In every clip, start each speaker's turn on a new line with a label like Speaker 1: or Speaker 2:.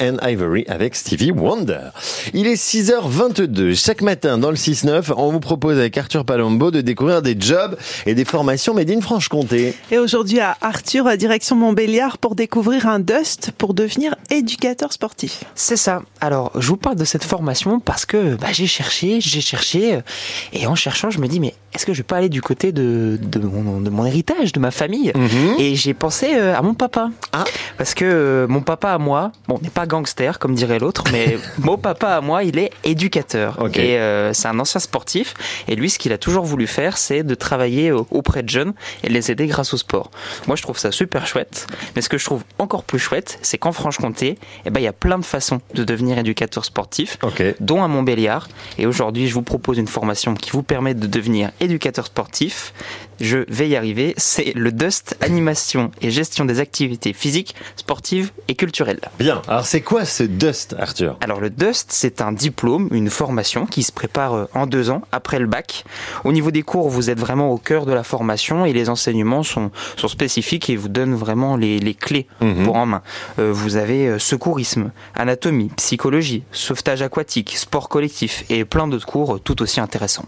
Speaker 1: and Ivory avec Stevie Wonder. Il est 6h22. Chaque matin dans le 6-9, on vous propose avec Arthur Palombo de découvrir des jobs et des formations made in Franche-Comté.
Speaker 2: Et aujourd'hui à Arthur, à direction Montbéliard, pour découvrir un Dust pour devenir éducateur sportif.
Speaker 3: C'est ça. Alors, je vous parle de cette formation parce que bah, j'ai cherché, j'ai cherché, et en cherchant, je me dis, mais est-ce que je vais pas aller du côté de, de, mon, de mon héritage, de ma famille? Et j'ai pensé euh, à mon papa.
Speaker 1: Ah.
Speaker 3: Parce que euh, mon papa à moi, bon, n'est pas gangster comme dirait l'autre, mais mon papa à moi, il est éducateur.
Speaker 1: Ok.
Speaker 3: Et euh, c'est un ancien sportif. Et lui, ce qu'il a toujours voulu faire, c'est de travailler au- auprès de jeunes et les aider grâce au sport. Moi, je trouve ça super chouette. Mais ce que je trouve encore plus chouette, c'est qu'en Franche-Comté, eh ben, il y a plein de façons de devenir éducateur sportif
Speaker 1: Ok.
Speaker 3: dont à Montbéliard. Et aujourd'hui, je vous propose une formation qui vous permet de devenir éducateur sportif. Je vais y arriver. C'est le DUST animation et gestion des activités physiques, sportives et culturelles.
Speaker 1: Bien. Alors c'est quoi ce Dust, Arthur?
Speaker 3: Alors le DUST, c'est un diplôme, une formation qui se prépare euh, en deux ans après le bac. Au niveau des cours, vous êtes vraiment au cœur de la formation et les enseignements sont, sont spécifiques et vous donnent vraiment les, les clés
Speaker 1: Mhm.
Speaker 3: pour en main. Euh, vous avez euh, secourisme, anatomie, psychologie, sauvetage aquatique, sport collectif et plein d'autres cours tout aussi intéressants.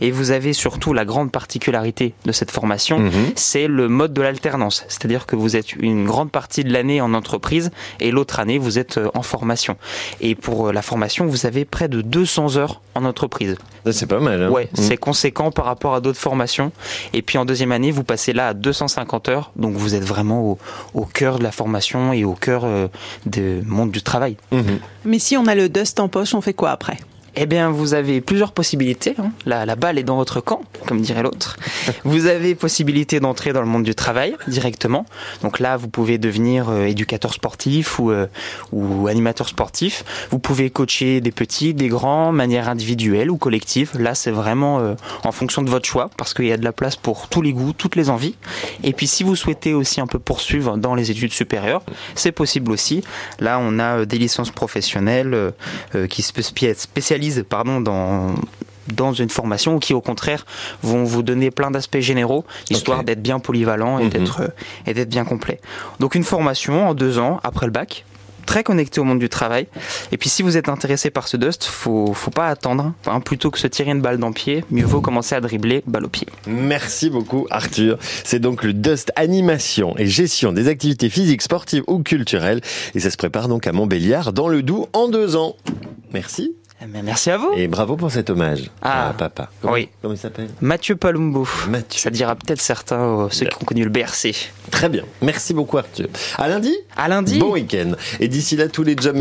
Speaker 3: Et vous avez surtout la grande particularité de cette formation,
Speaker 1: Mhm.
Speaker 3: c'est le mode de l'alternance. C'est-à-dire que vous êtes une grande partie de l'année en entreprise et l'autre année, vous êtes euh, en formation. Et pour euh, la formation, vous avez près de 200 heures en entreprise.
Speaker 1: C'est pas mal. hein
Speaker 3: Ouais,
Speaker 1: Mhm.
Speaker 3: c'est conséquent par rapport à d'autres formations. Et puis en deuxième année, vous passez là à 250 heures. Donc vous êtes vraiment au, au cœur de la formation et au cœur euh, du monde du travail.
Speaker 1: Mhm.
Speaker 2: Mais si on a le Dust en poche, on fait quoi après?
Speaker 3: Eh bien, vous avez plusieurs possibilités. hein. La, balle est dans votre camp, comme dirait l'autre. vous avez possibilité d'entrer dans le monde du travail directement. Donc là, vous pouvez devenir euh, éducateur sportif ou, euh, ou animateur sportif. Vous pouvez coacher des petits, des grands, manière individuelle ou collective. Là, c'est vraiment euh, en fonction de votre choix, parce qu'il y a de la place pour tous les goûts, toutes les envies. Et puis, si vous souhaitez aussi un peu poursuivre dans les études supérieures, c'est possible aussi. Là, on a des licences professionnelles qui se spé- spécialisent pardon, dans dans une formation qui au contraire vont vous donner plein d'aspects généraux histoire d'être bien polyvalent et
Speaker 1: Mhm.
Speaker 3: d'être euh, et d'être bien complet. Donc une formation en deux ans après le bac très connecté au monde du travail et puis si vous êtes intéressé par ce dust faut faut pas attendre hein. plutôt que se tirer une balle dans le pied mieux vaut commencer à dribbler balle au pied
Speaker 1: Merci beaucoup, Arthur. C'est donc le Dust animation et gestion des activités physiques, sportives ou culturelles. Et ça se prépare donc à Montbéliard dans le Doubs en deux ans. Merci.
Speaker 3: Eh bien, merci à vous
Speaker 1: Et bravo pour cet hommage
Speaker 3: Ah.
Speaker 1: à papa. Comment,
Speaker 3: Oui.
Speaker 1: Comment il s'appelle
Speaker 3: Mathieu Palumbo
Speaker 1: Mathieu.
Speaker 3: ça dira peut-être certains euh, ceux qui ont connu le BRC
Speaker 1: Très bien. Merci beaucoup, Arthur. À lundi.
Speaker 3: à lundi
Speaker 1: Bon week-end. Et d'ici là, tous les jobs